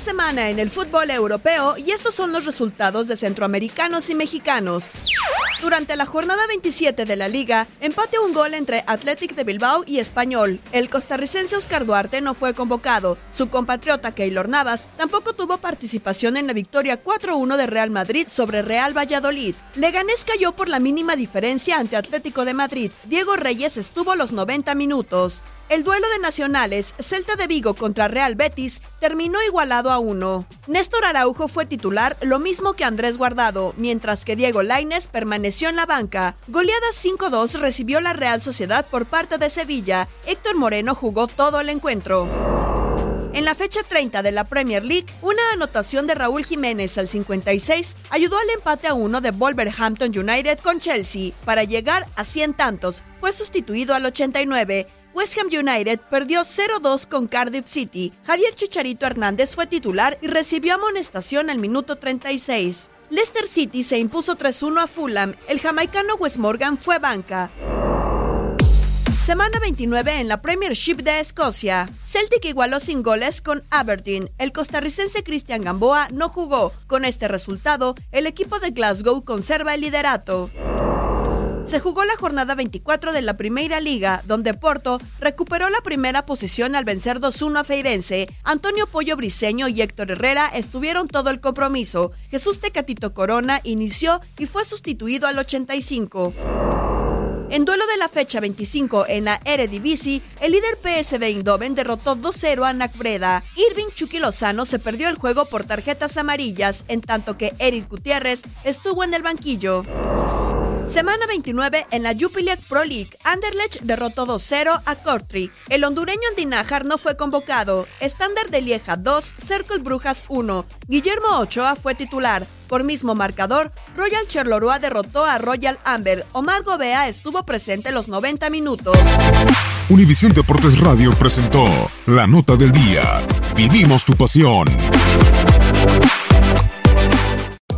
Semana en el fútbol europeo y estos son los resultados de centroamericanos y mexicanos. Durante la jornada 27 de la liga, empate un gol entre Athletic de Bilbao y Español. El costarricense Oscar Duarte no fue convocado. Su compatriota Keylor Navas tampoco tuvo participación en la victoria 4-1 de Real Madrid sobre Real Valladolid. Leganés cayó por la mínima diferencia ante Atlético de Madrid. Diego Reyes estuvo los 90 minutos. El duelo de nacionales, Celta de Vigo contra Real Betis, terminó igualado a uno. Néstor Araujo fue titular, lo mismo que Andrés Guardado, mientras que Diego Laines permaneció en la banca. Goleada 5-2 recibió la Real Sociedad por parte de Sevilla. Héctor Moreno jugó todo el encuentro. En la fecha 30 de la Premier League, una anotación de Raúl Jiménez al 56 ayudó al empate a uno de Wolverhampton United con Chelsea para llegar a 100 tantos. Fue sustituido al 89. West Ham United perdió 0-2 con Cardiff City. Javier Chicharito Hernández fue titular y recibió amonestación al minuto 36. Leicester City se impuso 3-1 a Fulham. El jamaicano Wes Morgan fue banca. Semana 29 en la Premiership de Escocia. Celtic igualó sin goles con Aberdeen. El costarricense Cristian Gamboa no jugó. Con este resultado, el equipo de Glasgow conserva el liderato. Se jugó la jornada 24 de la Primera Liga, donde Porto recuperó la primera posición al vencer 2-1 a Feirense. Antonio Pollo Briseño y Héctor Herrera estuvieron todo el compromiso. Jesús Tecatito Corona inició y fue sustituido al 85. En duelo de la fecha 25 en la Eredivisie, el líder PSV Eindhoven derrotó 2-0 a Nacbreda. Irving Chucky Lozano se perdió el juego por tarjetas amarillas, en tanto que Eric Gutiérrez estuvo en el banquillo. Semana 29 en la Jupiler Pro League, Anderlecht derrotó 2-0 a Kortrijk. El hondureño Andinajar no fue convocado. Estándar de Lieja 2, Cercle Brujas 1. Guillermo Ochoa fue titular. Por mismo marcador, Royal Charleroi derrotó a Royal Amber. Omar Gobea estuvo presente los 90 minutos. Univisión Deportes Radio presentó La Nota del Día. Vivimos tu pasión.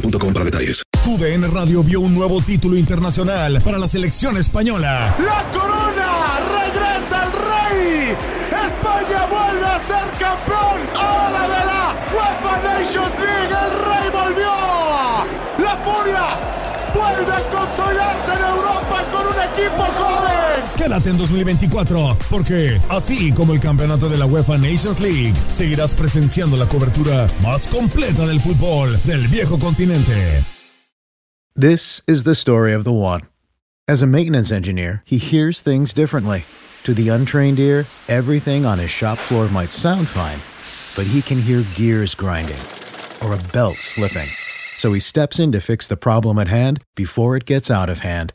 boostmobile.com para detalles. TUDN Radio vio un nuevo título internacional para la selección española. ¡La corona! Quédate en 2024, porque así como el campeonato de la UEFA Nations League, seguirás presenciando la cobertura más completa del fútbol del viejo continente. This is the story of the one. As a maintenance engineer, he hears things differently. To the untrained ear, everything on his shop floor might sound fine, but he can hear gears grinding or a belt slipping. So he steps in to fix the problem at hand before it gets out of hand.